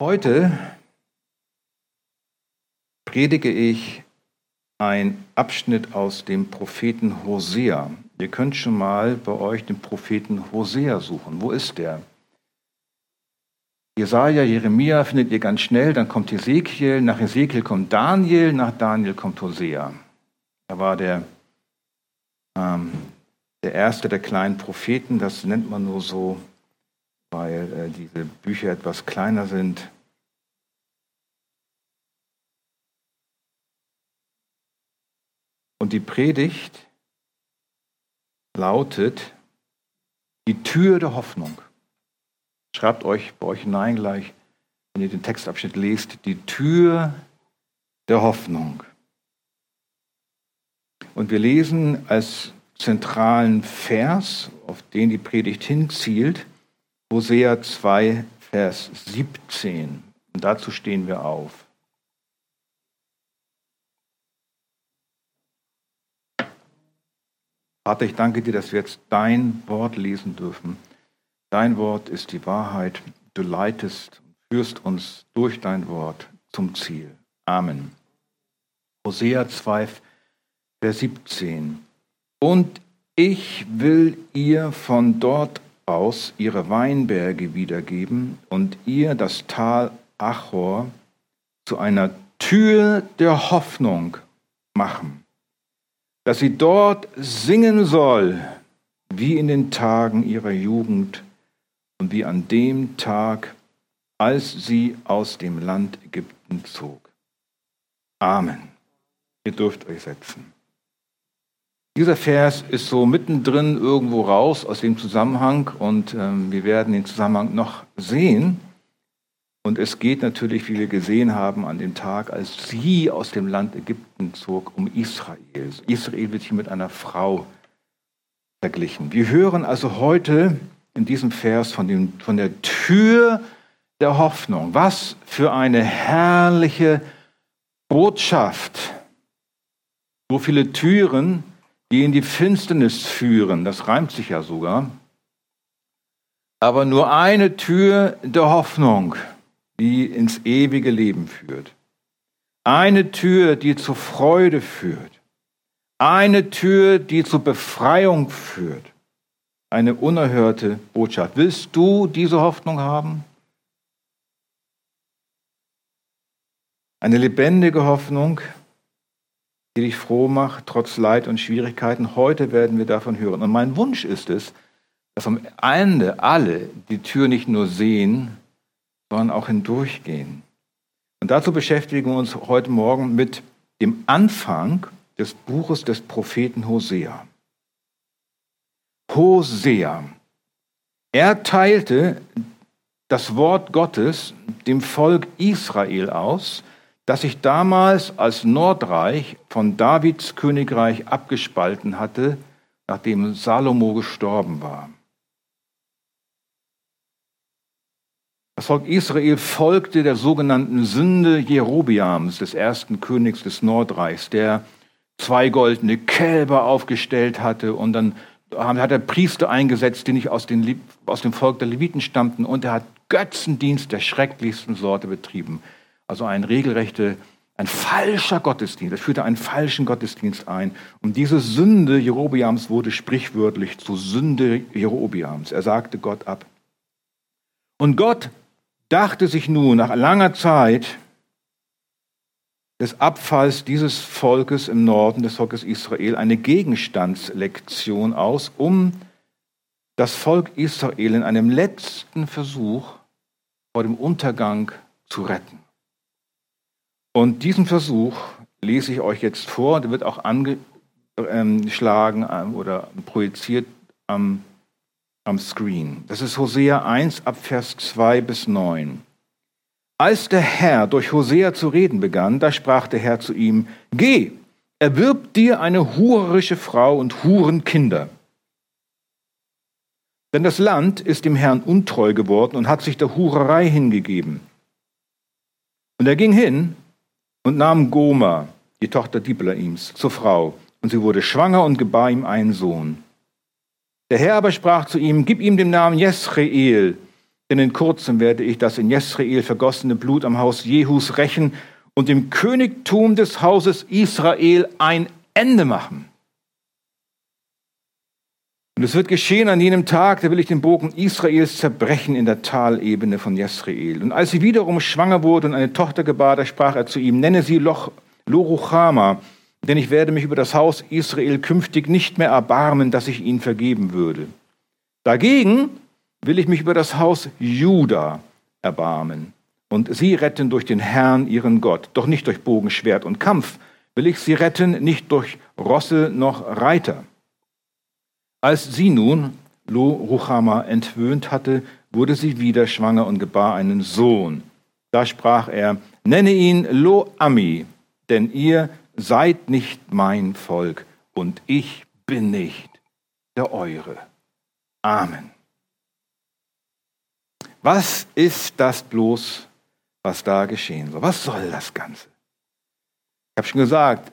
Heute predige ich ein Abschnitt aus dem Propheten Hosea. Ihr könnt schon mal bei euch den Propheten Hosea suchen. Wo ist der? Jesaja, Jeremia findet ihr ganz schnell, dann kommt Ezekiel, nach Ezekiel kommt Daniel, nach Daniel kommt Hosea. Er war der, ähm, der erste der kleinen Propheten, das nennt man nur so, weil äh, diese Bücher etwas kleiner sind. Und die Predigt lautet die Tür der Hoffnung. Schreibt euch bei euch hinein gleich, wenn ihr den Textabschnitt lest, die Tür der Hoffnung. Und wir lesen als zentralen Vers, auf den die Predigt hinzielt, Hosea 2, Vers 17. Und dazu stehen wir auf. Vater, ich danke dir, dass wir jetzt dein Wort lesen dürfen. Dein Wort ist die Wahrheit. Du leitest und führst uns durch dein Wort zum Ziel. Amen. Hosea 2, Vers 17. Und ich will ihr von dort aus ihre Weinberge wiedergeben und ihr das Tal Achor zu einer Tür der Hoffnung machen dass sie dort singen soll, wie in den Tagen ihrer Jugend und wie an dem Tag, als sie aus dem Land Ägypten zog. Amen. Ihr dürft euch setzen. Dieser Vers ist so mittendrin irgendwo raus aus dem Zusammenhang und ähm, wir werden den Zusammenhang noch sehen. Und es geht natürlich, wie wir gesehen haben, an dem Tag, als sie aus dem Land Ägypten zog, um Israel. Israel wird hier mit einer Frau verglichen. Wir hören also heute in diesem Vers von, dem, von der Tür der Hoffnung. Was für eine herrliche Botschaft. So viele Türen, die in die Finsternis führen. Das reimt sich ja sogar. Aber nur eine Tür der Hoffnung die ins ewige Leben führt. Eine Tür, die zur Freude führt. Eine Tür, die zur Befreiung führt. Eine unerhörte Botschaft. Willst du diese Hoffnung haben? Eine lebendige Hoffnung, die dich froh macht, trotz Leid und Schwierigkeiten. Heute werden wir davon hören. Und mein Wunsch ist es, dass am Ende alle die Tür nicht nur sehen, sondern auch hindurchgehen. Und dazu beschäftigen wir uns heute Morgen mit dem Anfang des Buches des Propheten Hosea. Hosea. Er teilte das Wort Gottes dem Volk Israel aus, das sich damals als Nordreich von Davids Königreich abgespalten hatte, nachdem Salomo gestorben war. Das Volk Israel folgte der sogenannten Sünde Jerobiams, des ersten Königs des Nordreichs, der zwei goldene Kälber aufgestellt hatte und dann hat er Priester eingesetzt, die nicht aus, den, aus dem Volk der Leviten stammten und er hat Götzendienst der schrecklichsten Sorte betrieben. Also ein regelrechter, ein falscher Gottesdienst. Er führte einen falschen Gottesdienst ein. Und diese Sünde Jerobiams wurde sprichwörtlich zu Sünde Jerobiams. Er sagte Gott ab. Und Gott dachte sich nun nach langer Zeit des Abfalls dieses Volkes im Norden, des Volkes Israel, eine Gegenstandslektion aus, um das Volk Israel in einem letzten Versuch vor dem Untergang zu retten. Und diesen Versuch lese ich euch jetzt vor, der wird auch angeschlagen ähm, oder projiziert am am Screen. Das ist Hosea 1 ab Vers 2 bis 9. Als der Herr durch Hosea zu reden begann, da sprach der Herr zu ihm, Geh, erwirb dir eine hurerische Frau und Hurenkinder. Denn das Land ist dem Herrn untreu geworden und hat sich der Hurerei hingegeben. Und er ging hin und nahm Goma, die Tochter Diblaims, zur Frau, und sie wurde schwanger und gebar ihm einen Sohn. Der Herr aber sprach zu ihm, gib ihm den Namen Jesreel, denn in kurzem werde ich das in Jesrael vergossene Blut am Haus Jehus rächen und dem Königtum des Hauses Israel ein Ende machen. Und es wird geschehen an jenem Tag, da will ich den Bogen Israels zerbrechen in der Talebene von Jesrael. Und als sie wiederum schwanger wurde und eine Tochter gebar, da sprach er zu ihm, nenne sie Loch Loruchama, denn ich werde mich über das Haus Israel künftig nicht mehr erbarmen, dass ich ihnen vergeben würde. Dagegen will ich mich über das Haus Juda erbarmen und sie retten durch den Herrn, ihren Gott, doch nicht durch Bogen, Schwert und Kampf will ich sie retten, nicht durch Rosse noch Reiter. Als sie nun Lo Ruchama entwöhnt hatte, wurde sie wieder schwanger und gebar einen Sohn. Da sprach er, nenne ihn Lo Ami, denn ihr seid nicht mein Volk und ich bin nicht der eure. Amen. Was ist das bloß, was da geschehen soll? Was soll das Ganze? Ich habe schon gesagt,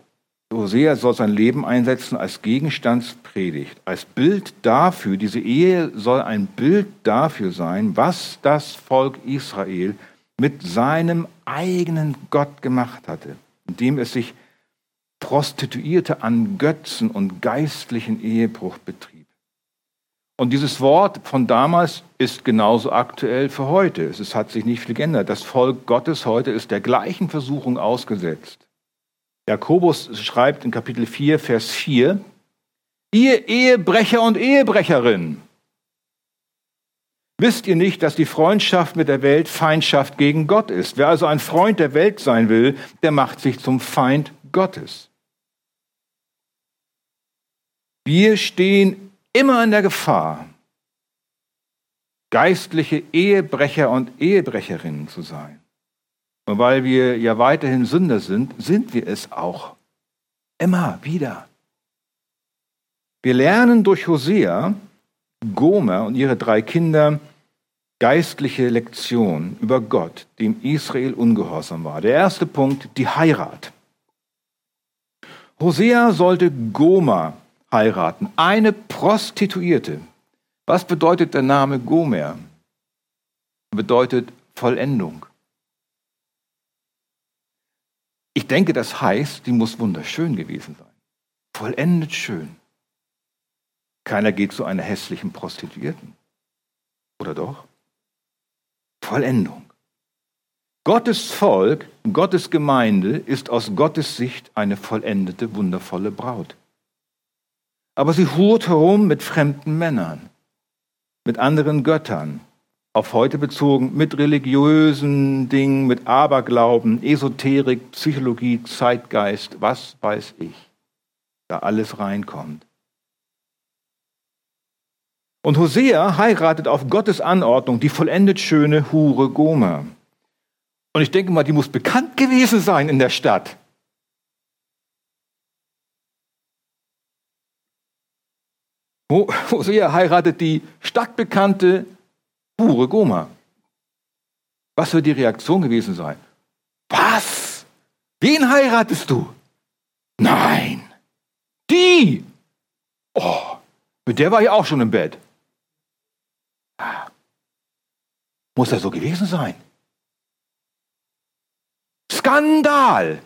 Hosea soll sein Leben einsetzen als Gegenstandspredigt, als Bild dafür, diese Ehe soll ein Bild dafür sein, was das Volk Israel mit seinem eigenen Gott gemacht hatte, indem es sich prostituierte an Götzen und geistlichen Ehebruch betrieb. Und dieses Wort von damals ist genauso aktuell für heute. Es hat sich nicht viel geändert. Das Volk Gottes heute ist der gleichen Versuchung ausgesetzt. Jakobus schreibt in Kapitel 4, Vers 4, ihr Ehebrecher und Ehebrecherinnen, wisst ihr nicht, dass die Freundschaft mit der Welt Feindschaft gegen Gott ist? Wer also ein Freund der Welt sein will, der macht sich zum Feind Gottes. Wir stehen immer in der Gefahr, geistliche Ehebrecher und Ehebrecherinnen zu sein. Und weil wir ja weiterhin Sünder sind, sind wir es auch. Immer wieder. Wir lernen durch Hosea, Gomer und ihre drei Kinder geistliche Lektionen über Gott, dem Israel ungehorsam war. Der erste Punkt, die Heirat. Hosea sollte Gomer heiraten, eine Prostituierte. Was bedeutet der Name Gomer? Bedeutet Vollendung. Ich denke, das heißt, die muss wunderschön gewesen sein. Vollendet schön. Keiner geht zu einer hässlichen Prostituierten. Oder doch? Vollendung. Gottes Volk, Gottes Gemeinde ist aus Gottes Sicht eine vollendete, wundervolle Braut. Aber sie hurt herum mit fremden Männern, mit anderen Göttern, auf heute bezogen, mit religiösen Dingen, mit Aberglauben, Esoterik, Psychologie, Zeitgeist, was weiß ich, da alles reinkommt. Und Hosea heiratet auf Gottes Anordnung die vollendet schöne Hure Gomer. Und ich denke mal, die muss bekannt gewesen sein in der Stadt. Hosea heiratet die stadtbekannte pure Goma. Was wird die Reaktion gewesen sein? Was? Wen heiratest du? Nein. Die. Oh, mit der war ich auch schon im Bett. Muss er so gewesen sein? Skandal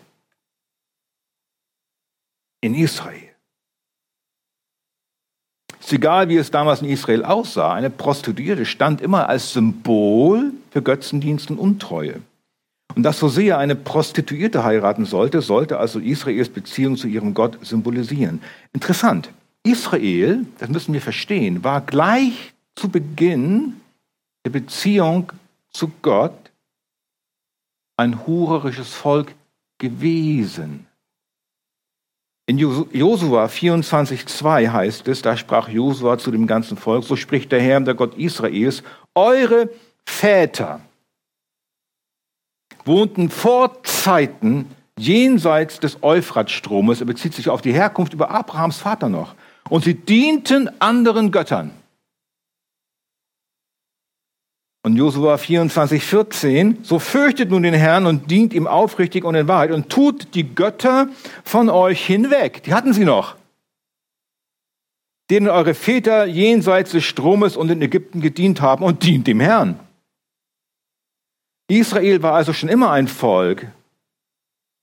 in Israel. Ist egal, wie es damals in Israel aussah, eine Prostituierte stand immer als Symbol für Götzendienst und Untreue. Und dass Hosea eine Prostituierte heiraten sollte, sollte also Israels Beziehung zu ihrem Gott symbolisieren. Interessant. Israel, das müssen wir verstehen, war gleich zu Beginn der Beziehung zu Gott ein hurerisches Volk gewesen. In Josua 24,2 heißt es, da sprach Josua zu dem ganzen Volk, so spricht der Herr, der Gott Israels, eure Väter wohnten vor Zeiten jenseits des Euphratstromes, er bezieht sich auf die Herkunft über Abrahams Vater noch, und sie dienten anderen Göttern. Und Josua 24, 14, so fürchtet nun den Herrn und dient ihm aufrichtig und in Wahrheit und tut die Götter von euch hinweg. Die hatten sie noch. Denen eure Väter jenseits des Stromes und in Ägypten gedient haben und dient dem Herrn. Israel war also schon immer ein Volk,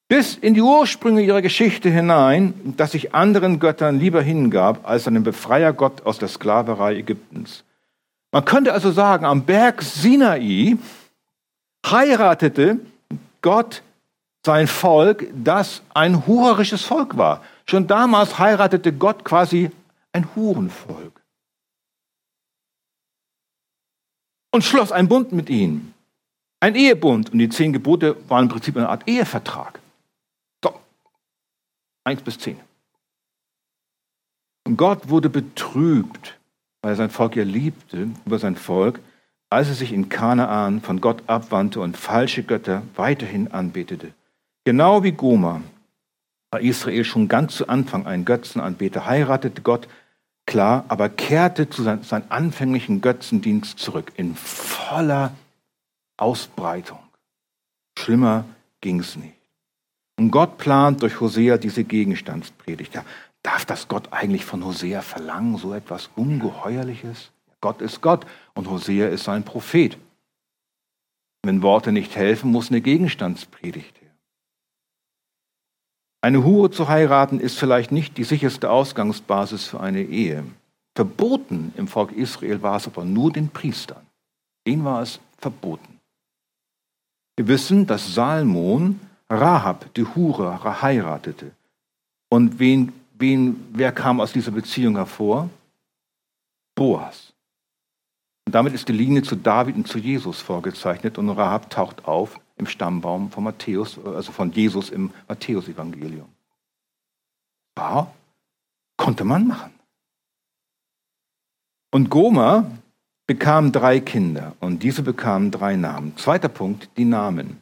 bis in die Ursprünge ihrer Geschichte hinein, das sich anderen Göttern lieber hingab als einem Befreiergott aus der Sklaverei Ägyptens. Man könnte also sagen, am Berg Sinai heiratete Gott sein Volk, das ein hurerisches Volk war. Schon damals heiratete Gott quasi ein Hurenvolk. Und schloss einen Bund mit ihnen. Ein Ehebund. Und die zehn Gebote waren im Prinzip eine Art Ehevertrag. Eins bis zehn. Und Gott wurde betrübt, weil er sein Volk ja liebte, über sein Volk, als er sich in Kanaan von Gott abwandte und falsche Götter weiterhin anbetete. Genau wie Goma war Israel schon ganz zu Anfang ein Götzenanbeter, heiratete Gott, klar, aber kehrte zu seinem anfänglichen Götzendienst zurück in voller Ausbreitung. Schlimmer ging es nicht. Und Gott plant durch Hosea diese Gegenstandspredigt. Ja, darf das Gott eigentlich von Hosea verlangen, so etwas Ungeheuerliches? Gott ist Gott und Hosea ist sein Prophet. Wenn Worte nicht helfen, muss eine Gegenstandspredigt her. Eine Hure zu heiraten ist vielleicht nicht die sicherste Ausgangsbasis für eine Ehe. Verboten im Volk Israel war es aber nur den Priestern. Denen war es verboten. Wir wissen, dass Salmon Rahab, die Hure, heiratete. Und wen, wen, wer kam aus dieser Beziehung hervor? Boas. Und damit ist die Linie zu David und zu Jesus vorgezeichnet und Rahab taucht auf im Stammbaum von Matthäus, also von Jesus im Matthäusevangelium. War, konnte man machen. Und Goma bekam drei Kinder und diese bekamen drei Namen. Zweiter Punkt, die Namen.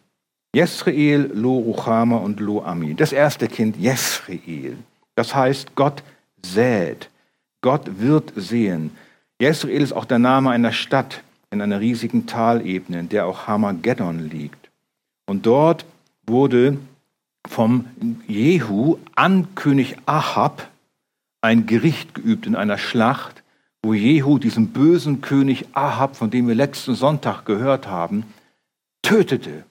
Jesrael, Lo Ruchama und Lo Ami. Das erste Kind, Jesrael. Das heißt, Gott sät. Gott wird sehen. Jesrael ist auch der Name einer Stadt in einer riesigen Talebene, in der auch Hamageddon liegt. Und dort wurde vom Jehu an König Ahab ein Gericht geübt in einer Schlacht, wo Jehu diesen bösen König Ahab, von dem wir letzten Sonntag gehört haben, tötete.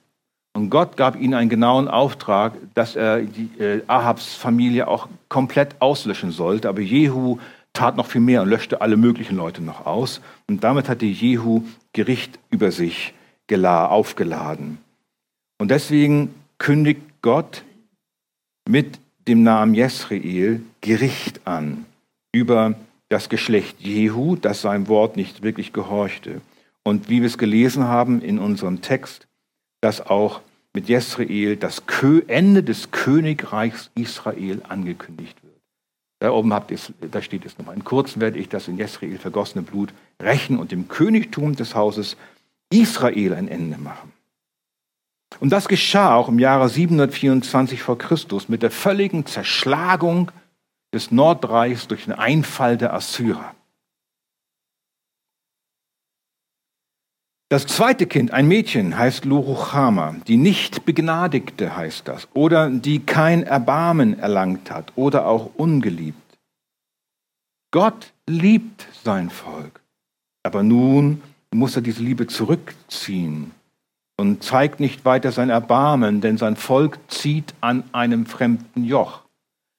Und Gott gab ihnen einen genauen Auftrag, dass er die, äh, Ahabs Familie auch komplett auslöschen sollte. Aber Jehu tat noch viel mehr und löschte alle möglichen Leute noch aus. Und damit hatte Jehu Gericht über sich aufgeladen. Und deswegen kündigt Gott mit dem Namen Jesrael Gericht an über das Geschlecht Jehu, das seinem Wort nicht wirklich gehorchte. Und wie wir es gelesen haben in unserem Text, dass auch mit Jesrael das Ende des Königreichs Israel angekündigt wird. Da oben habt ihr, da steht es nochmal. In kurzem werde ich das in Jesrael vergossene Blut rächen und dem Königtum des Hauses Israel ein Ende machen. Und das geschah auch im Jahre 724 vor Christus mit der völligen Zerschlagung des Nordreichs durch den Einfall der Assyrer. Das zweite Kind, ein Mädchen, heißt Loruchama, die nicht Begnadigte heißt das, oder die kein Erbarmen erlangt hat, oder auch ungeliebt. Gott liebt sein Volk, aber nun muss er diese Liebe zurückziehen und zeigt nicht weiter sein Erbarmen, denn sein Volk zieht an einem fremden Joch.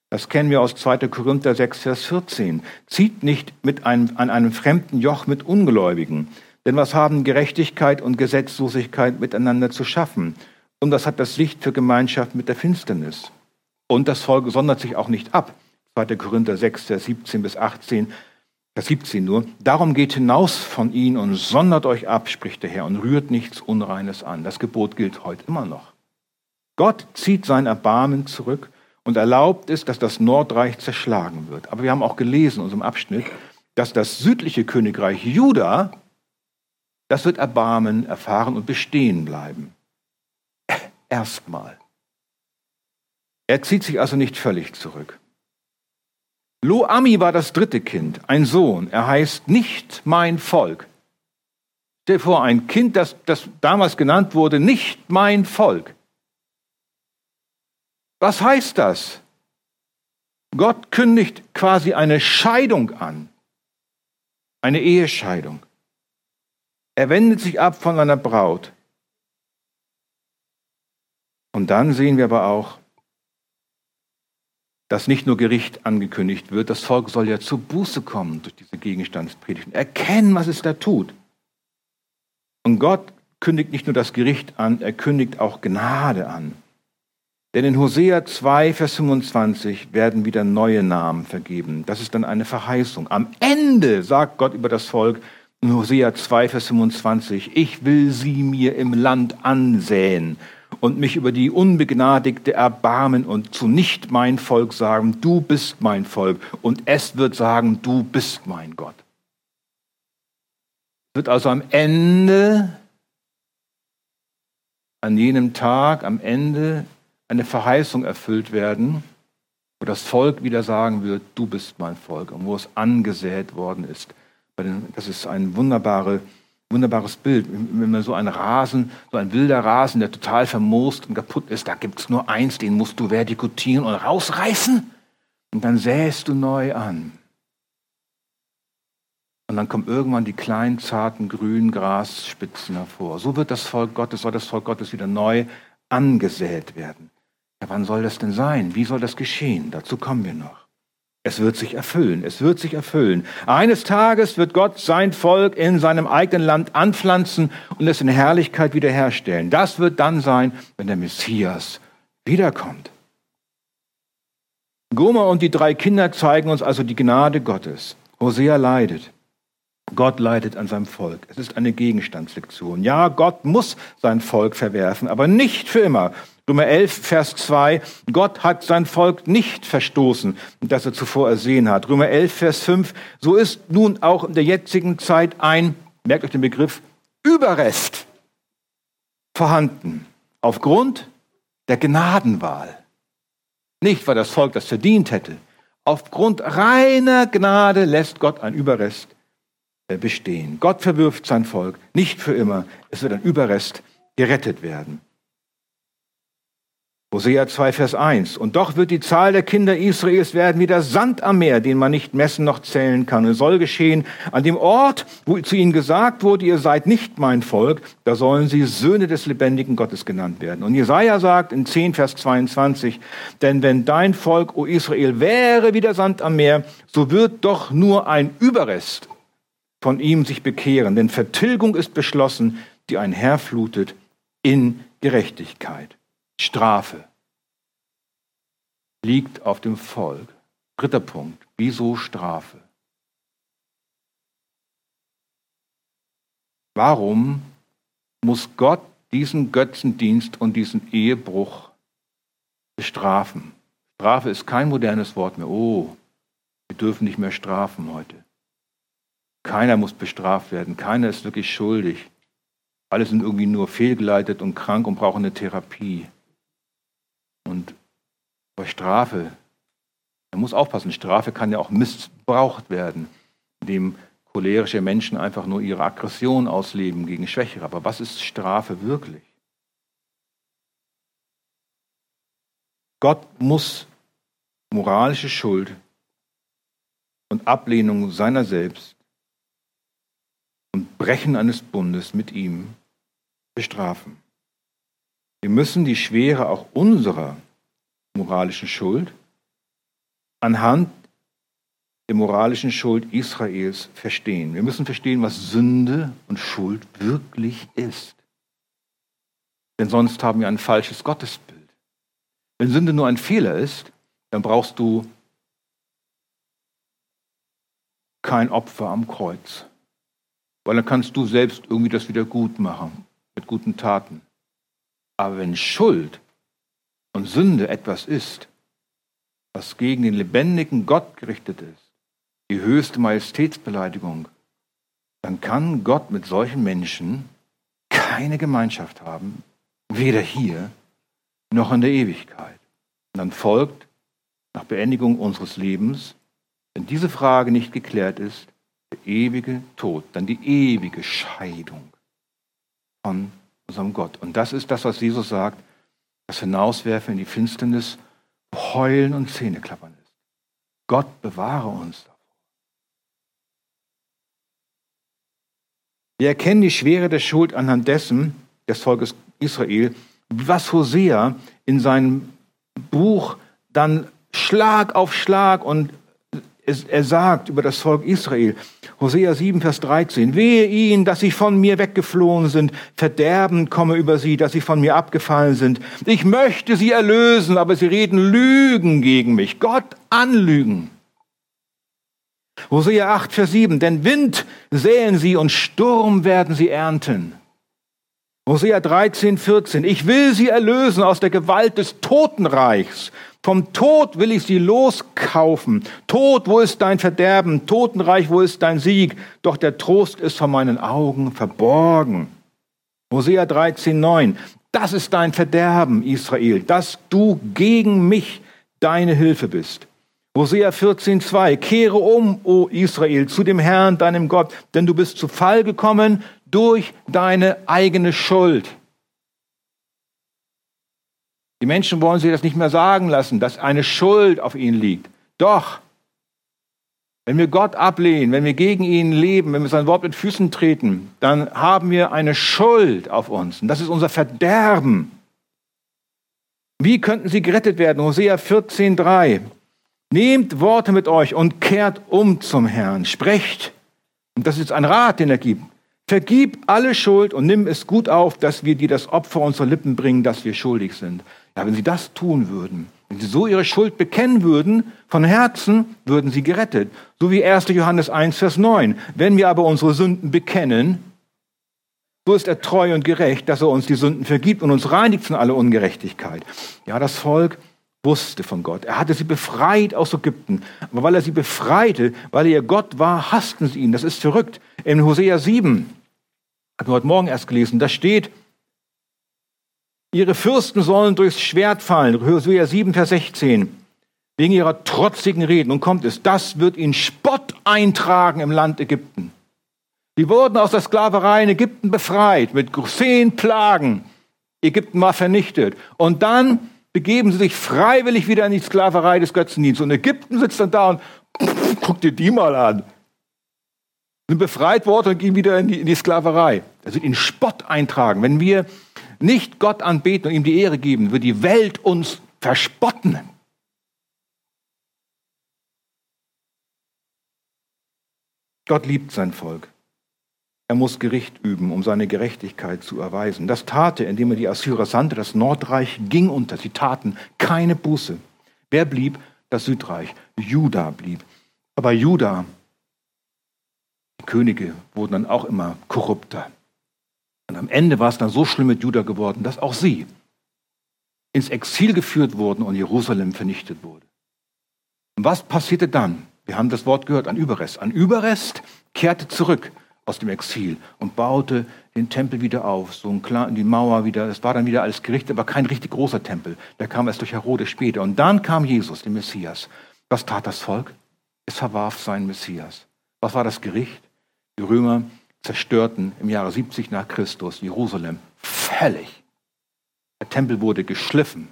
Das kennen wir aus 2. Korinther 6, Vers 14. Zieht nicht mit einem, an einem fremden Joch mit Ungläubigen. Denn was haben Gerechtigkeit und Gesetzlosigkeit miteinander zu schaffen? Und das hat das Licht für Gemeinschaft mit der Finsternis. Und das Volk sondert sich auch nicht ab. 2. Korinther 6, Vers 17 bis 18, Vers 17 nur. Darum geht hinaus von ihnen und sondert euch ab, spricht der Herr, und rührt nichts Unreines an. Das Gebot gilt heute immer noch. Gott zieht sein Erbarmen zurück und erlaubt es, dass das Nordreich zerschlagen wird. Aber wir haben auch gelesen in unserem Abschnitt, dass das südliche Königreich Juda das wird Erbarmen erfahren und bestehen bleiben. Erstmal. Er zieht sich also nicht völlig zurück. Lo Ami war das dritte Kind, ein Sohn. Er heißt nicht mein Volk. Stell dir vor, ein Kind, das, das damals genannt wurde, nicht mein Volk. Was heißt das? Gott kündigt quasi eine Scheidung an, eine Ehescheidung. Er wendet sich ab von einer Braut. Und dann sehen wir aber auch, dass nicht nur Gericht angekündigt wird, das Volk soll ja zur Buße kommen durch diese Gegenstandspredigt, erkennen, was es da tut. Und Gott kündigt nicht nur das Gericht an, er kündigt auch Gnade an. Denn in Hosea 2, Vers 25 werden wieder neue Namen vergeben. Das ist dann eine Verheißung. Am Ende sagt Gott über das Volk Hosea 2, Vers 25, ich will sie mir im Land ansäen und mich über die Unbegnadigte erbarmen und zu nicht mein Volk sagen, du bist mein Volk. Und es wird sagen, du bist mein Gott. Wird also am Ende, an jenem Tag, am Ende eine Verheißung erfüllt werden, wo das Volk wieder sagen wird, du bist mein Volk und wo es angesät worden ist. Das ist ein wunderbare, wunderbares Bild. Wenn man so einen Rasen, so ein wilder Rasen, der total vermoost und kaputt ist, da gibt es nur eins, den musst du vertikutieren und rausreißen und dann säst du neu an. Und dann kommen irgendwann die kleinen, zarten, grünen Grasspitzen hervor. So wird das Volk Gottes, soll das Volk Gottes wieder neu angesät werden. Ja, wann soll das denn sein? Wie soll das geschehen? Dazu kommen wir noch. Es wird sich erfüllen, es wird sich erfüllen. Eines Tages wird Gott sein Volk in seinem eigenen Land anpflanzen und es in Herrlichkeit wiederherstellen. Das wird dann sein, wenn der Messias wiederkommt. Gomer und die drei Kinder zeigen uns also die Gnade Gottes. Hosea leidet. Gott leidet an seinem Volk. Es ist eine Gegenstandslektion. Ja, Gott muss sein Volk verwerfen, aber nicht für immer. Römer 11, Vers 2, Gott hat sein Volk nicht verstoßen, das er zuvor ersehen hat. Römer 11, Vers 5, so ist nun auch in der jetzigen Zeit ein, merkt euch den Begriff, Überrest vorhanden, aufgrund der Gnadenwahl. Nicht, weil das Volk das verdient hätte. Aufgrund reiner Gnade lässt Gott ein Überrest äh, bestehen. Gott verwirft sein Volk nicht für immer. Es wird ein Überrest gerettet werden. Hosea 2, Vers 1. Und doch wird die Zahl der Kinder Israels werden wie der Sand am Meer, den man nicht messen noch zählen kann. Und es soll geschehen an dem Ort, wo zu ihnen gesagt wurde, ihr seid nicht mein Volk, da sollen sie Söhne des lebendigen Gottes genannt werden. Und Jesaja sagt in 10, Vers 22, denn wenn dein Volk, o Israel, wäre wie der Sand am Meer, so wird doch nur ein Überrest von ihm sich bekehren. Denn Vertilgung ist beschlossen, die einherflutet in Gerechtigkeit. Strafe liegt auf dem Volk. Dritter Punkt. Wieso Strafe? Warum muss Gott diesen Götzendienst und diesen Ehebruch bestrafen? Strafe ist kein modernes Wort mehr. Oh, wir dürfen nicht mehr strafen heute. Keiner muss bestraft werden. Keiner ist wirklich schuldig. Alle sind irgendwie nur fehlgeleitet und krank und brauchen eine Therapie. Und bei Strafe, man muss aufpassen, Strafe kann ja auch missbraucht werden, indem cholerische Menschen einfach nur ihre Aggression ausleben gegen Schwächere. Aber was ist Strafe wirklich? Gott muss moralische Schuld und Ablehnung seiner selbst und Brechen eines Bundes mit ihm bestrafen. Wir müssen die Schwere auch unserer moralischen Schuld anhand der moralischen Schuld Israels verstehen. Wir müssen verstehen, was Sünde und Schuld wirklich ist. Denn sonst haben wir ein falsches Gottesbild. Wenn Sünde nur ein Fehler ist, dann brauchst du kein Opfer am Kreuz. Weil dann kannst du selbst irgendwie das wieder gut machen mit guten Taten. Aber wenn Schuld und Sünde etwas ist, was gegen den lebendigen Gott gerichtet ist, die höchste Majestätsbeleidigung, dann kann Gott mit solchen Menschen keine Gemeinschaft haben, weder hier noch in der Ewigkeit. Und dann folgt nach Beendigung unseres Lebens, wenn diese Frage nicht geklärt ist, der ewige Tod, dann die ewige Scheidung von unserem Gott. Und das ist das, was Jesus sagt, das Hinauswerfen in die Finsternis, Heulen und Zähneklappern ist. Gott bewahre uns davor. Wir erkennen die Schwere der Schuld anhand dessen, des Volkes Israel, was Hosea in seinem Buch dann Schlag auf Schlag und er sagt über das Volk Israel, Hosea 7, Vers 13, wehe ihnen, dass sie von mir weggeflohen sind, Verderben komme über sie, dass sie von mir abgefallen sind. Ich möchte sie erlösen, aber sie reden Lügen gegen mich. Gott anlügen. Hosea 8, Vers 7, denn Wind säen sie und Sturm werden sie ernten. Hosea 13, 14, ich will sie erlösen aus der Gewalt des Totenreichs vom Tod will ich sie loskaufen. Tod, wo ist dein Verderben? Totenreich, wo ist dein Sieg? Doch der Trost ist vor meinen Augen verborgen. Hosea 13,9. Das ist dein Verderben, Israel, dass du gegen mich deine Hilfe bist. Hosea 14,2. Kehre um, o Israel, zu dem Herrn, deinem Gott, denn du bist zu Fall gekommen durch deine eigene Schuld. Die Menschen wollen sich das nicht mehr sagen lassen, dass eine Schuld auf ihnen liegt. Doch, wenn wir Gott ablehnen, wenn wir gegen ihn leben, wenn wir sein Wort mit Füßen treten, dann haben wir eine Schuld auf uns. Und das ist unser Verderben. Wie könnten sie gerettet werden? Hosea 14,3. Nehmt Worte mit euch und kehrt um zum Herrn. Sprecht. Und das ist ein Rat, den er gibt. Vergib alle Schuld und nimm es gut auf, dass wir dir das Opfer unserer Lippen bringen, dass wir schuldig sind. Ja, wenn sie das tun würden, wenn sie so ihre Schuld bekennen würden, von Herzen, würden sie gerettet. So wie 1. Johannes 1, Vers 9. Wenn wir aber unsere Sünden bekennen, so ist er treu und gerecht, dass er uns die Sünden vergibt und uns reinigt von aller Ungerechtigkeit. Ja, das Volk wusste von Gott. Er hatte sie befreit aus Ägypten. Aber weil er sie befreite, weil er ihr Gott war, hassten sie ihn. Das ist verrückt. In Hosea 7, hatten wir heute Morgen erst gelesen, da steht, Ihre Fürsten sollen durchs Schwert fallen. Hosea 7, Vers 16. Wegen ihrer trotzigen Reden. Und kommt es, das wird ihnen Spott eintragen im Land Ägypten. Die wurden aus der Sklaverei in Ägypten befreit mit zehn Plagen. Ägypten war vernichtet. Und dann begeben sie sich freiwillig wieder in die Sklaverei des Götzendienstes. Und Ägypten sitzt dann da und guck dir die mal an. Sind befreit worden und gehen wieder in die, in die Sklaverei. Das wird ihnen Spott eintragen. Wenn wir nicht Gott anbeten und ihm die Ehre geben, wird die Welt uns verspotten. Gott liebt sein Volk. Er muss Gericht üben, um seine Gerechtigkeit zu erweisen. Das tat er, indem er die Assyrer sandte. Das Nordreich ging unter. Sie taten keine Buße. Wer blieb? Das Südreich. Juda blieb. Aber Juda, die Könige wurden dann auch immer korrupter. Und am Ende war es dann so schlimm mit Juda geworden, dass auch sie ins Exil geführt wurden und Jerusalem vernichtet wurde. Und was passierte dann? Wir haben das Wort gehört, an Überrest. An Überrest kehrte zurück aus dem Exil und baute den Tempel wieder auf, so ein klar, die Mauer wieder. Es war dann wieder alles gerichtet, aber kein richtig großer Tempel. Der kam erst durch Herodes später. Und dann kam Jesus, der Messias. Was tat das Volk? Es verwarf seinen Messias. Was war das Gericht? Die Römer zerstörten im Jahre 70 nach Christus Jerusalem völlig. Der Tempel wurde geschliffen,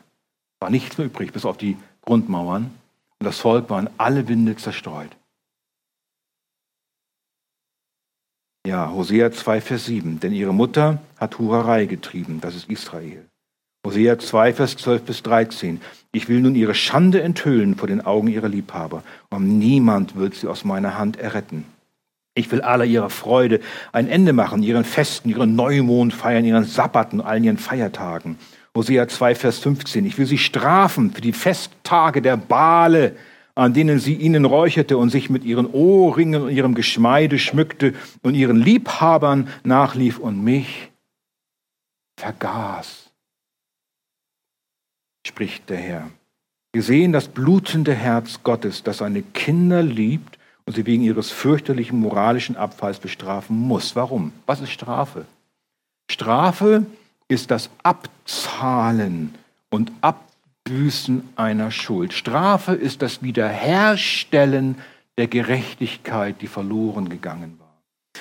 war nichts mehr übrig, bis auf die Grundmauern. Und das Volk war in alle Winde zerstreut. Ja, Hosea 2, Vers 7. Denn ihre Mutter hat Hurerei getrieben, das ist Israel. Hosea 2, Vers 12 bis 13. Ich will nun ihre Schande enthüllen vor den Augen ihrer Liebhaber, und niemand wird sie aus meiner Hand erretten. Ich will aller ihrer Freude ein Ende machen, ihren Festen, ihren Neumond feiern, ihren Sabbaten, allen ihren Feiertagen. Hosea 2, Vers 15. Ich will sie strafen für die Festtage der Bale, an denen sie ihnen räucherte und sich mit ihren Ohrringen und ihrem Geschmeide schmückte und ihren Liebhabern nachlief und mich vergaß, spricht der Herr. Wir sehen das blutende Herz Gottes, das seine Kinder liebt und sie wegen ihres fürchterlichen moralischen Abfalls bestrafen muss. Warum? Was ist Strafe? Strafe ist das Abzahlen und Abbüßen einer Schuld. Strafe ist das Wiederherstellen der Gerechtigkeit, die verloren gegangen war.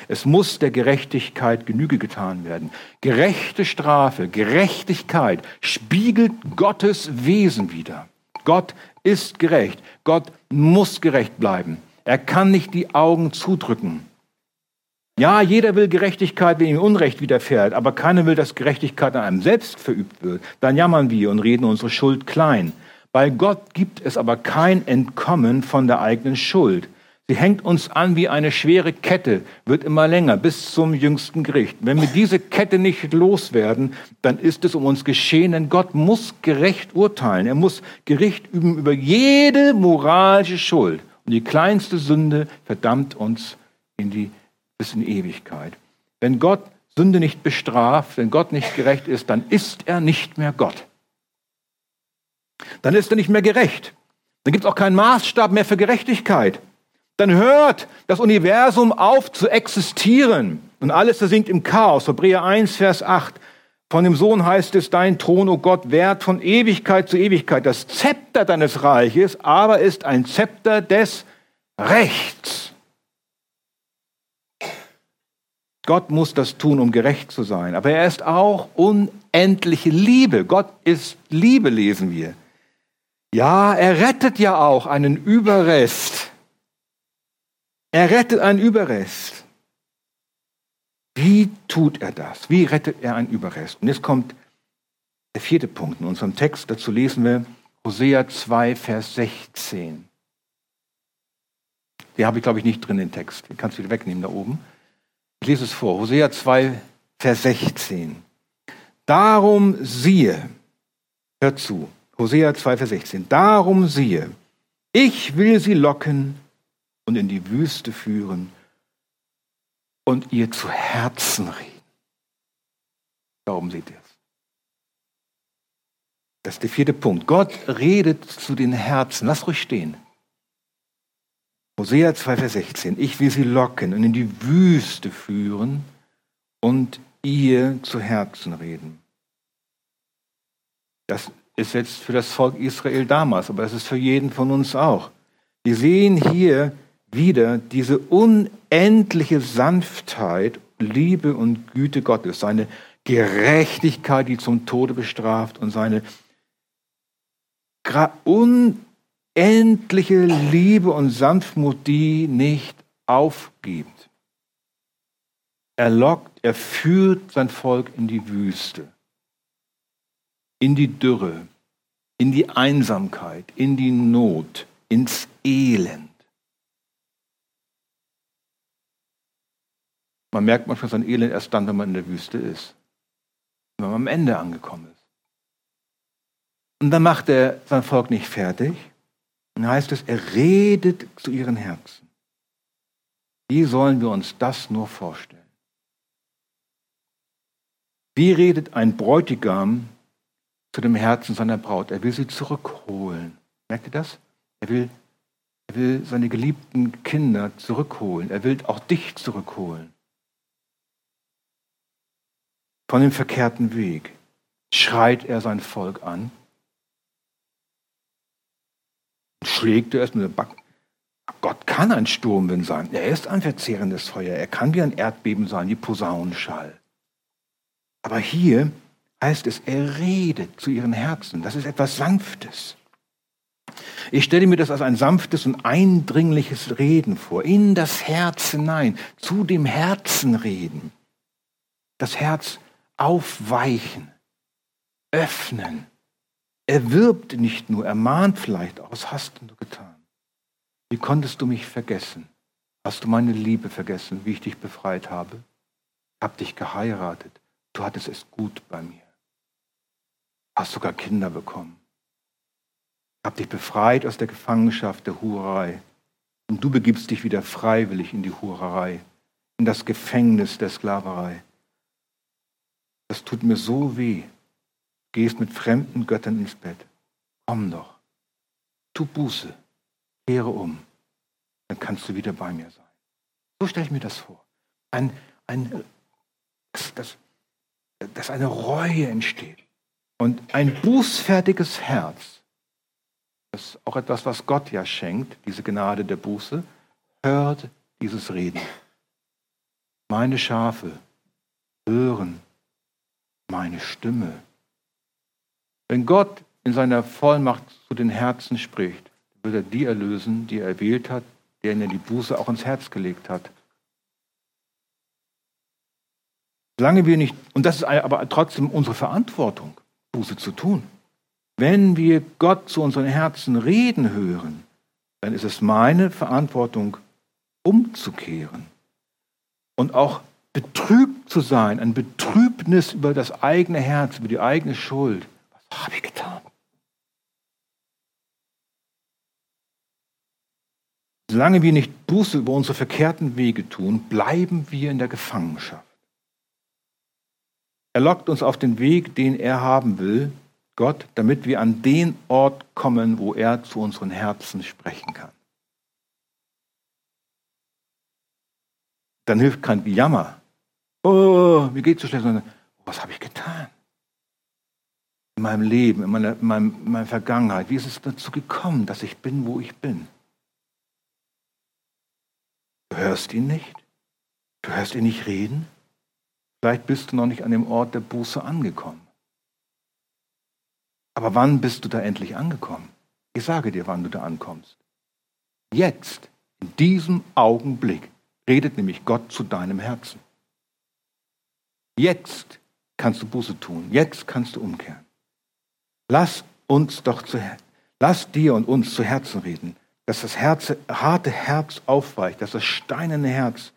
Es muss der Gerechtigkeit Genüge getan werden. Gerechte Strafe, Gerechtigkeit spiegelt Gottes Wesen wider. Gott ist gerecht. Gott muss gerecht bleiben. Er kann nicht die Augen zudrücken. Ja, jeder will Gerechtigkeit, wenn ihm Unrecht widerfährt, aber keiner will, dass Gerechtigkeit an einem selbst verübt wird. Dann jammern wir und reden unsere Schuld klein. Bei Gott gibt es aber kein Entkommen von der eigenen Schuld. Sie hängt uns an wie eine schwere Kette, wird immer länger bis zum jüngsten Gericht. Wenn wir diese Kette nicht loswerden, dann ist es um uns geschehen, denn Gott muss gerecht urteilen. Er muss Gericht üben über jede moralische Schuld. Und die kleinste Sünde verdammt uns in die, bis in Ewigkeit. Wenn Gott Sünde nicht bestraft, wenn Gott nicht gerecht ist, dann ist er nicht mehr Gott. Dann ist er nicht mehr gerecht. Dann gibt es auch keinen Maßstab mehr für Gerechtigkeit. Dann hört das Universum auf zu existieren und alles versinkt im Chaos. Hebräer 1, Vers 8. Von dem Sohn heißt es, dein Thron, o oh Gott, währt von Ewigkeit zu Ewigkeit. Das Zepter deines Reiches aber ist ein Zepter des Rechts. Gott muss das tun, um gerecht zu sein. Aber er ist auch unendliche Liebe. Gott ist Liebe, lesen wir. Ja, er rettet ja auch einen Überrest. Er rettet einen Überrest. Wie tut er das? Wie rettet er einen Überrest? Und jetzt kommt der vierte Punkt in unserem Text. Dazu lesen wir Hosea 2, Vers 16. Den habe ich, glaube ich, nicht drin, den Text. Den kannst du wieder wegnehmen da oben. Ich lese es vor. Hosea 2, Vers 16. Darum siehe, hör zu, Hosea 2, Vers 16. Darum siehe, ich will sie locken und in die Wüste führen und ihr zu Herzen reden. Darum seht ihr es. Das ist der vierte Punkt. Gott redet zu den Herzen. Lass ruhig stehen. Hosea 2, Vers 16. Ich will sie locken und in die Wüste führen und ihr zu Herzen reden. Das ist jetzt für das Volk Israel damals, aber das ist für jeden von uns auch. Wir sehen hier wieder diese unendliche Sanftheit, Liebe und Güte Gottes, seine Gerechtigkeit, die zum Tode bestraft und seine unendliche Liebe und Sanftmut, die nicht aufgibt. Er lockt, er führt sein Volk in die Wüste, in die Dürre, in die Einsamkeit, in die Not, ins Elend. Man merkt manchmal sein Elend erst dann, wenn man in der Wüste ist. Wenn man am Ende angekommen ist. Und dann macht er sein Volk nicht fertig. Dann heißt es, er redet zu ihren Herzen. Wie sollen wir uns das nur vorstellen? Wie redet ein Bräutigam zu dem Herzen seiner Braut? Er will sie zurückholen. Merkt ihr das? Er will, er will seine geliebten Kinder zurückholen. Er will auch dich zurückholen von dem verkehrten Weg, schreit er sein Volk an, schlägt er es mit dem Backen. Gott kann ein Sturmwind sein. Er ist ein verzehrendes Feuer. Er kann wie ein Erdbeben sein, wie Posaunenschall. Aber hier heißt es, er redet zu ihren Herzen. Das ist etwas Sanftes. Ich stelle mir das als ein sanftes und eindringliches Reden vor. In das Herz hinein, zu dem Herzen reden. Das Herz aufweichen, öffnen. Er wirbt nicht nur, er mahnt vielleicht auch, was hast du getan? Wie konntest du mich vergessen? Hast du meine Liebe vergessen, wie ich dich befreit habe? Ich habe dich geheiratet. Du hattest es gut bei mir. Hast sogar Kinder bekommen. Ich habe dich befreit aus der Gefangenschaft der Hurerei. Und du begibst dich wieder freiwillig in die Hurerei, in das Gefängnis der Sklaverei das tut mir so weh. Gehst mit fremden Göttern ins Bett. Komm doch. Tu Buße. Kehre um. Dann kannst du wieder bei mir sein. So stelle ich mir das vor. Ein, ein, dass, dass, dass eine Reue entsteht. Und ein bußfertiges Herz, das ist auch etwas, was Gott ja schenkt, diese Gnade der Buße, hört dieses Reden. Meine Schafe hören meine Stimme. Wenn Gott in seiner Vollmacht zu den Herzen spricht, wird er die erlösen, die er erwählt hat, denen er die Buße auch ins Herz gelegt hat. Solange wir nicht, und das ist aber trotzdem unsere Verantwortung, Buße zu tun. Wenn wir Gott zu unseren Herzen reden hören, dann ist es meine Verantwortung, umzukehren und auch betrübt zu sein, ein Betrübnis über das eigene Herz, über die eigene Schuld. Was habe ich getan? Solange wir nicht Buße über unsere verkehrten Wege tun, bleiben wir in der Gefangenschaft. Er lockt uns auf den Weg, den er haben will, Gott, damit wir an den Ort kommen, wo er zu unseren Herzen sprechen kann. Dann hilft kein Jammer. Oh, mir geht's so schlecht, sondern oh, was habe ich getan? In meinem Leben, in meiner, in, meinem, in meiner Vergangenheit. Wie ist es dazu gekommen, dass ich bin, wo ich bin? Du hörst ihn nicht. Du hörst ihn nicht reden. Vielleicht bist du noch nicht an dem Ort der Buße angekommen. Aber wann bist du da endlich angekommen? Ich sage dir, wann du da ankommst. Jetzt, in diesem Augenblick, redet nämlich Gott zu deinem Herzen. Jetzt kannst du Buße tun. Jetzt kannst du umkehren. Lass uns doch zu, lass dir und uns zu Herzen reden, dass das Herz, harte Herz aufweicht, dass das steinerne Herz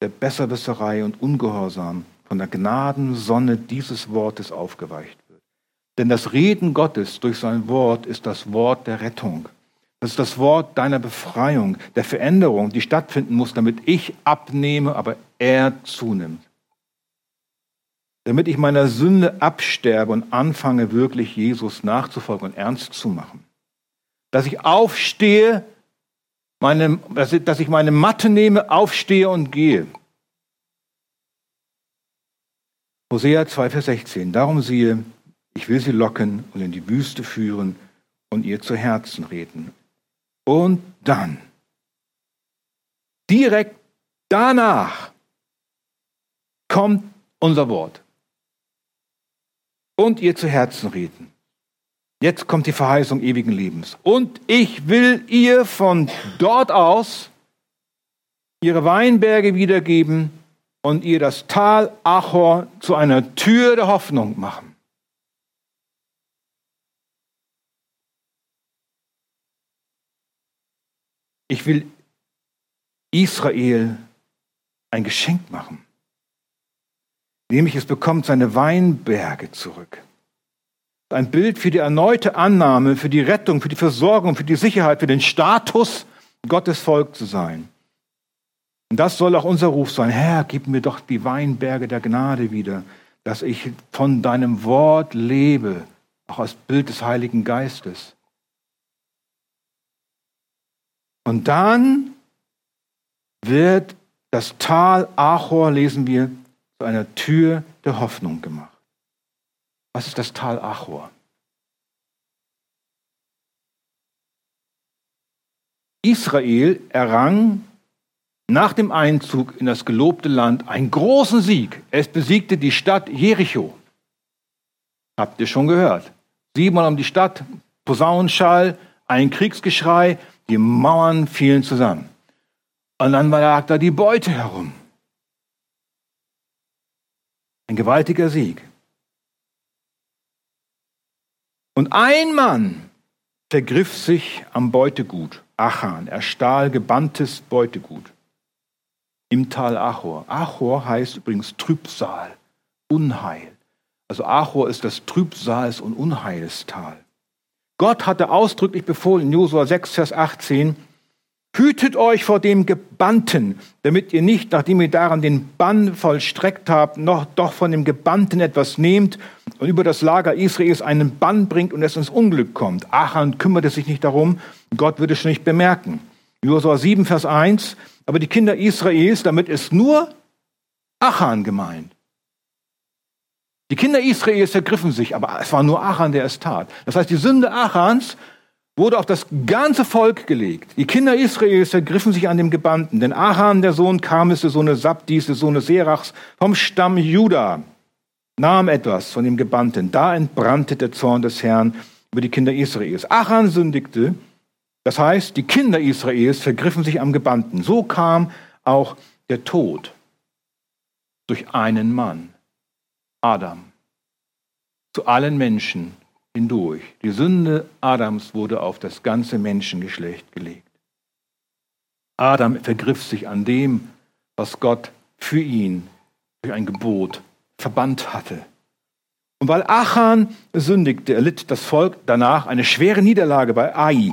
der Besserwisserei und Ungehorsam von der Gnadensonne dieses Wortes aufgeweicht denn das Reden Gottes durch sein Wort ist das Wort der Rettung. Das ist das Wort deiner Befreiung, der Veränderung, die stattfinden muss, damit ich abnehme, aber er zunimmt. Damit ich meiner Sünde absterbe und anfange, wirklich Jesus nachzufolgen und ernst zu machen. Dass ich aufstehe, meine, dass ich meine Matte nehme, aufstehe und gehe. Hosea 2, Vers 16. Darum siehe, ich will sie locken und in die Wüste führen und ihr zu Herzen reden. Und dann, direkt danach, kommt unser Wort. Und ihr zu Herzen reden. Jetzt kommt die Verheißung ewigen Lebens. Und ich will ihr von dort aus ihre Weinberge wiedergeben und ihr das Tal Achor zu einer Tür der Hoffnung machen. Ich will Israel ein Geschenk machen. Nämlich es bekommt seine Weinberge zurück. Ein Bild für die erneute Annahme, für die Rettung, für die Versorgung, für die Sicherheit, für den Status, Gottes Volk zu sein. Und das soll auch unser Ruf sein. Herr, gib mir doch die Weinberge der Gnade wieder, dass ich von deinem Wort lebe, auch als Bild des Heiligen Geistes. Und dann wird das Tal Achor, lesen wir, zu einer Tür der Hoffnung gemacht. Was ist das Tal Achor? Israel errang nach dem Einzug in das gelobte Land einen großen Sieg. Es besiegte die Stadt Jericho. Habt ihr schon gehört? Siebenmal um die Stadt, Posaunenschall, ein Kriegsgeschrei, die Mauern fielen zusammen. Und dann lag da die Beute herum. Ein gewaltiger Sieg. Und ein Mann vergriff sich am Beutegut, Achan. Er stahl gebanntes Beutegut im Tal Achor. Achor heißt übrigens Trübsal, Unheil. Also Achor ist das Trübsals- und Unheilstal. Gott hatte ausdrücklich befohlen, Josua 6, Vers 18, Hütet euch vor dem Gebannten, damit ihr nicht, nachdem ihr daran den Bann vollstreckt habt, noch doch von dem Gebannten etwas nehmt und über das Lager Israels einen Bann bringt und es ins Unglück kommt. Achan kümmerte sich nicht darum, Gott würde es nicht bemerken. Josua 7, Vers 1, aber die Kinder Israels, damit ist nur Achan gemeint. Die Kinder Israels vergriffen sich, aber es war nur Achan, der es tat. Das heißt, die Sünde Achans wurde auf das ganze Volk gelegt. Die Kinder Israels vergriffen sich an dem Gebannten, denn Achan, der Sohn Kamis, der Sohn Sabdis, der Sohn Serachs, vom Stamm Juda, nahm etwas von dem Gebannten. Da entbrannte der Zorn des Herrn über die Kinder Israels. Achan sündigte, das heißt, die Kinder Israels vergriffen sich am Gebannten. So kam auch der Tod durch einen Mann. Adam zu allen Menschen hindurch. Die Sünde Adams wurde auf das ganze Menschengeschlecht gelegt. Adam vergriff sich an dem, was Gott für ihn durch ein Gebot verbannt hatte. Und weil Achan sündigte, erlitt das Volk danach eine schwere Niederlage bei Ai.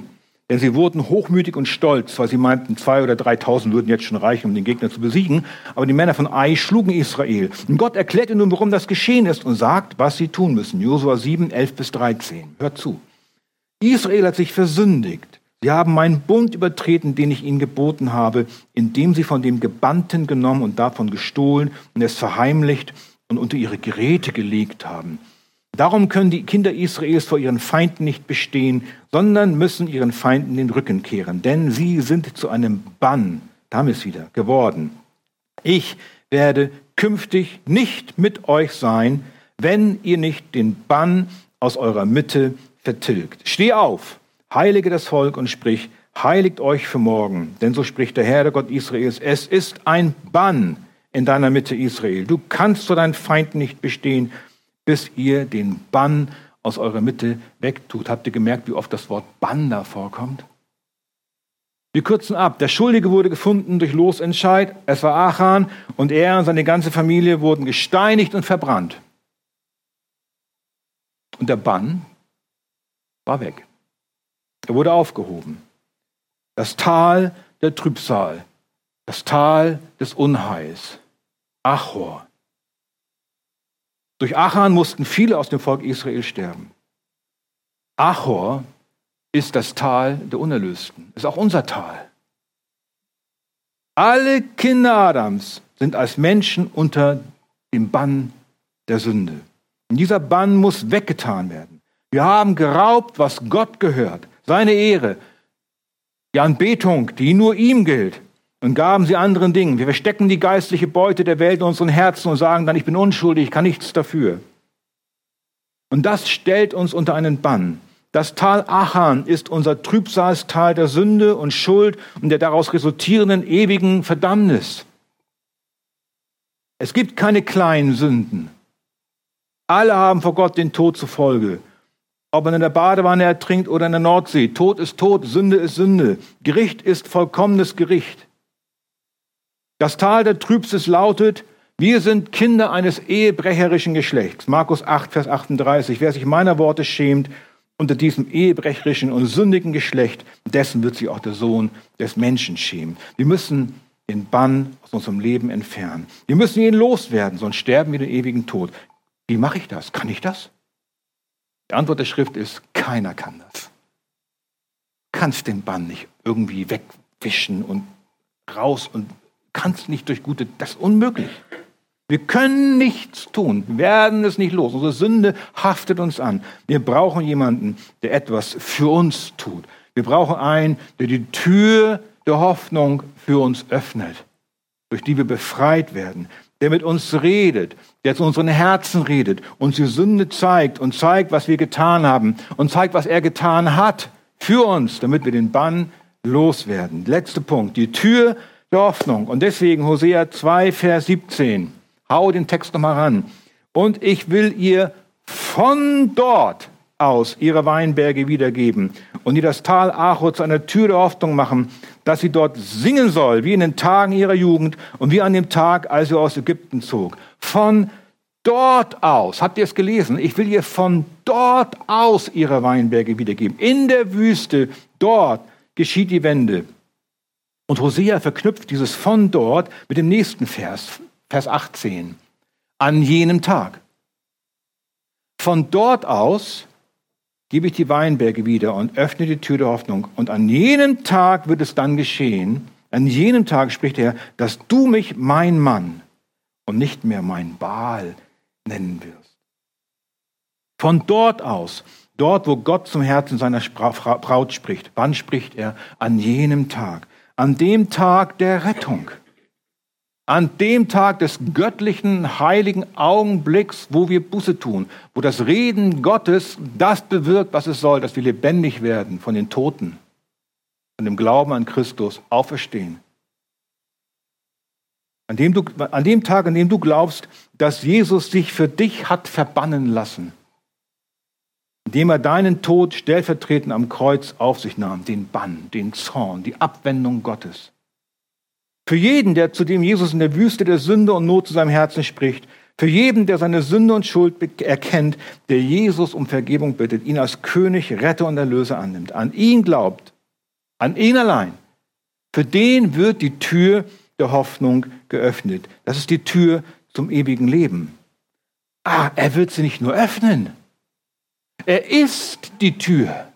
Denn sie wurden hochmütig und stolz, weil sie meinten, zwei oder dreitausend würden jetzt schon reichen, um den Gegner zu besiegen. Aber die Männer von Ai schlugen Israel. Und Gott erklärte nun, warum das geschehen ist und sagt, was sie tun müssen. Josua 7, 11 bis 13. Hört zu. Israel hat sich versündigt. Sie haben meinen Bund übertreten, den ich ihnen geboten habe, indem sie von dem Gebannten genommen und davon gestohlen und es verheimlicht und unter ihre Geräte gelegt haben. Darum können die Kinder Israels vor ihren Feinden nicht bestehen, sondern müssen ihren Feinden den Rücken kehren, denn sie sind zu einem Bann, da ist wieder, geworden. Ich werde künftig nicht mit euch sein, wenn ihr nicht den Bann aus eurer Mitte vertilgt. Steh auf, heilige das Volk und sprich, heiligt euch für morgen, denn so spricht der Herr, der Gott Israels, es ist ein Bann in deiner Mitte Israel. Du kannst vor deinen Feinden nicht bestehen, bis ihr den Bann aus eurer Mitte wegtut. Habt ihr gemerkt, wie oft das Wort Bann da vorkommt? Wir kürzen ab. Der Schuldige wurde gefunden durch Losentscheid. Es war Achan und er und seine ganze Familie wurden gesteinigt und verbrannt. Und der Bann war weg. Er wurde aufgehoben. Das Tal der Trübsal, das Tal des Unheils, Achor. Durch Achan mussten viele aus dem Volk Israel sterben. Achor ist das Tal der Unerlösten, ist auch unser Tal. Alle Kinder Adams sind als Menschen unter dem Bann der Sünde. Und dieser Bann muss weggetan werden. Wir haben geraubt, was Gott gehört, seine Ehre, die Anbetung, die nur ihm gilt und gaben sie anderen Dingen. Wir verstecken die geistliche Beute der Welt in unseren Herzen und sagen dann, ich bin unschuldig, ich kann nichts dafür. Und das stellt uns unter einen Bann. Das Tal Achan ist unser Trübsalstal der Sünde und Schuld und der daraus resultierenden ewigen Verdammnis. Es gibt keine kleinen Sünden. Alle haben vor Gott den Tod zufolge. Ob man in der Badewanne ertrinkt oder in der Nordsee. Tod ist Tod, Sünde ist Sünde. Gericht ist vollkommenes Gericht. Das Tal der Trübstes lautet, wir sind Kinder eines ehebrecherischen Geschlechts. Markus 8, Vers 38. Wer sich meiner Worte schämt unter diesem ehebrecherischen und sündigen Geschlecht, dessen wird sich auch der Sohn des Menschen schämen. Wir müssen den Bann aus unserem Leben entfernen. Wir müssen ihn loswerden, sonst sterben wir den ewigen Tod. Wie mache ich das? Kann ich das? Die Antwort der Schrift ist, keiner kann das. Du kannst den Bann nicht irgendwie wegwischen und raus und kannst nicht durch gute, das ist unmöglich. Wir können nichts tun, werden es nicht los. Unsere Sünde haftet uns an. Wir brauchen jemanden, der etwas für uns tut. Wir brauchen einen, der die Tür der Hoffnung für uns öffnet, durch die wir befreit werden, der mit uns redet, der zu unseren Herzen redet, uns die Sünde zeigt und zeigt, was wir getan haben und zeigt, was er getan hat für uns, damit wir den Bann loswerden. Letzter Punkt, die Tür der Hoffnung. Und deswegen Hosea 2, Vers 17. Hau den Text nochmal ran. Und ich will ihr von dort aus ihre Weinberge wiedergeben und ihr das Tal Acho zu einer Tür der Hoffnung machen, dass sie dort singen soll, wie in den Tagen ihrer Jugend und wie an dem Tag, als sie aus Ägypten zog. Von dort aus, habt ihr es gelesen? Ich will ihr von dort aus ihre Weinberge wiedergeben. In der Wüste, dort geschieht die Wende. Und Hosea verknüpft dieses von dort mit dem nächsten Vers, Vers 18. An jenem Tag. Von dort aus gebe ich die Weinberge wieder und öffne die Tür der Hoffnung. Und an jenem Tag wird es dann geschehen, an jenem Tag spricht er, dass du mich mein Mann und nicht mehr mein Baal nennen wirst. Von dort aus, dort wo Gott zum Herzen seiner Braut spricht, wann spricht er? An jenem Tag an dem Tag der Rettung, an dem Tag des göttlichen, heiligen Augenblicks, wo wir Buße tun, wo das Reden Gottes das bewirkt, was es soll, dass wir lebendig werden von den Toten, von dem Glauben an Christus auferstehen. An dem, du, an dem Tag, an dem du glaubst, dass Jesus sich für dich hat verbannen lassen, indem er deinen Tod stellvertretend am Kreuz auf sich nahm, den Bann, den Zorn, die Abwendung Gottes. Für jeden, der zu dem Jesus in der Wüste der Sünde und Not zu seinem Herzen spricht, für jeden, der seine Sünde und Schuld erkennt, der Jesus um Vergebung bittet, ihn als König, Retter und Erlöser annimmt, an ihn glaubt, an ihn allein, für den wird die Tür der Hoffnung geöffnet. Das ist die Tür zum ewigen Leben. Ah, er wird sie nicht nur öffnen. Er ist die Tür.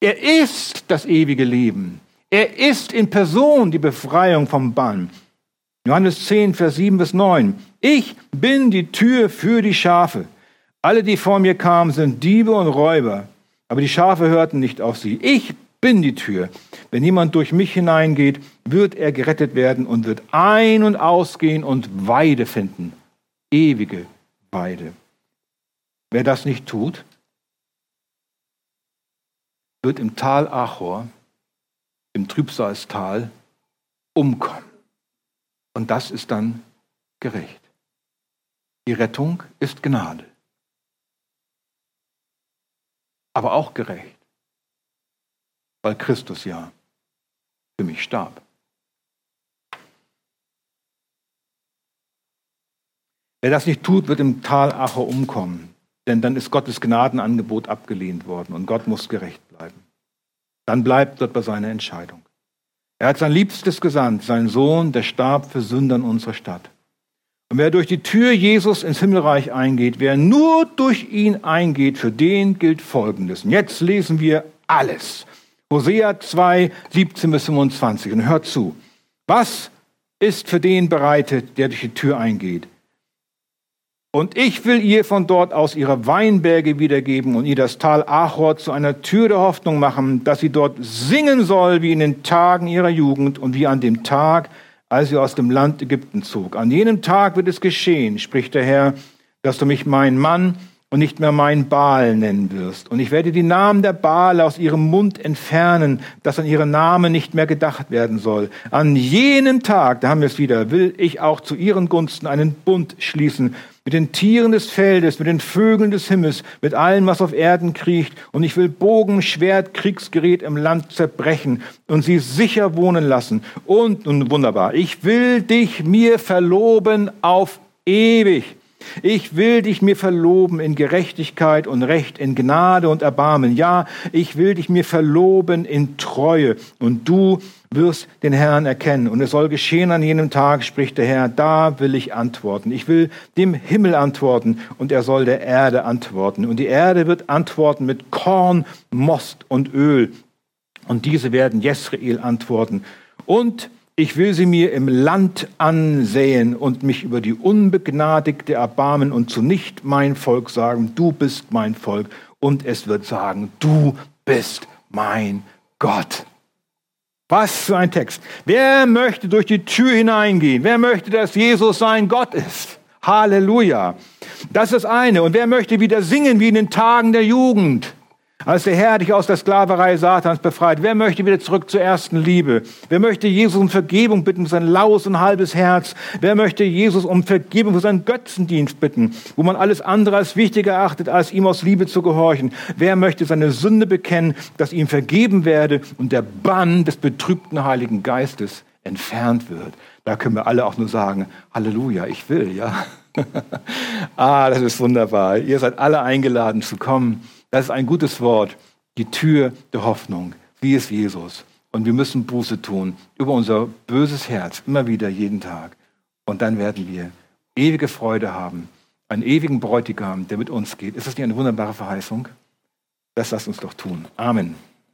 Er ist das ewige Leben. Er ist in Person die Befreiung vom Bann. Johannes 10, Vers 7 bis 9. Ich bin die Tür für die Schafe. Alle, die vor mir kamen, sind Diebe und Räuber, aber die Schafe hörten nicht auf sie. Ich bin die Tür. Wenn jemand durch mich hineingeht, wird er gerettet werden und wird ein- und ausgehen und Weide finden. Ewige Weide. Wer das nicht tut, wird im Tal Achor, im Trübsalstal, umkommen. Und das ist dann gerecht. Die Rettung ist Gnade, aber auch gerecht weil Christus ja für mich starb. Wer das nicht tut, wird im Tal Acher umkommen, denn dann ist Gottes Gnadenangebot abgelehnt worden und Gott muss gerecht bleiben. Dann bleibt Gott bei seiner Entscheidung. Er hat sein Liebstes gesandt, seinen Sohn, der starb für Sündern unserer Stadt. Und wer durch die Tür Jesus ins Himmelreich eingeht, wer nur durch ihn eingeht, für den gilt Folgendes. Und jetzt lesen wir alles. Hosea 2, 17 bis 25. Und hört zu. Was ist für den bereitet, der durch die Tür eingeht? Und ich will ihr von dort aus ihre Weinberge wiedergeben und ihr das Tal Achor zu einer Tür der Hoffnung machen, dass sie dort singen soll wie in den Tagen ihrer Jugend und wie an dem Tag, als sie aus dem Land Ägypten zog. An jenem Tag wird es geschehen, spricht der Herr, dass du mich mein Mann und nicht mehr mein Baal nennen wirst. Und ich werde die Namen der Baale aus ihrem Mund entfernen, dass an ihre Namen nicht mehr gedacht werden soll. An jenem Tag, da haben wir es wieder, will ich auch zu ihren Gunsten einen Bund schließen mit den Tieren des Feldes, mit den Vögeln des Himmels, mit allem, was auf Erden kriecht. Und ich will Bogen, Schwert, Kriegsgerät im Land zerbrechen und sie sicher wohnen lassen. Und, und wunderbar, ich will dich mir verloben auf ewig. Ich will dich mir verloben in Gerechtigkeit und Recht, in Gnade und Erbarmen. Ja, ich will dich mir verloben in Treue. Und du wirst den Herrn erkennen. Und es soll geschehen an jenem Tag, spricht der Herr, da will ich antworten. Ich will dem Himmel antworten und er soll der Erde antworten. Und die Erde wird antworten mit Korn, Most und Öl. Und diese werden Jesrael antworten. Und ich will sie mir im Land ansäen und mich über die Unbegnadigte erbarmen und zu nicht mein Volk sagen, du bist mein Volk. Und es wird sagen, du bist mein Gott. Was für ein Text. Wer möchte durch die Tür hineingehen? Wer möchte, dass Jesus sein Gott ist? Halleluja. Das ist eine. Und wer möchte wieder singen wie in den Tagen der Jugend? Als der Herr dich aus der Sklaverei Satans befreit, wer möchte wieder zurück zur ersten Liebe? Wer möchte Jesus um Vergebung bitten für sein laues und halbes Herz? Wer möchte Jesus um Vergebung für seinen Götzendienst bitten, wo man alles andere als wichtiger erachtet, als ihm aus Liebe zu gehorchen? Wer möchte seine Sünde bekennen, dass ihm vergeben werde und der Bann des betrübten Heiligen Geistes entfernt wird? Da können wir alle auch nur sagen, Halleluja, ich will, ja. ah, das ist wunderbar. Ihr seid alle eingeladen zu kommen das ist ein gutes Wort. Die Tür der Hoffnung. Wie ist Jesus? Und wir müssen Buße tun über unser böses Herz, immer wieder, jeden Tag. Und dann werden wir ewige Freude haben, einen ewigen Bräutigam, der mit uns geht. Ist das nicht eine wunderbare Verheißung? Das lasst uns doch tun. Amen.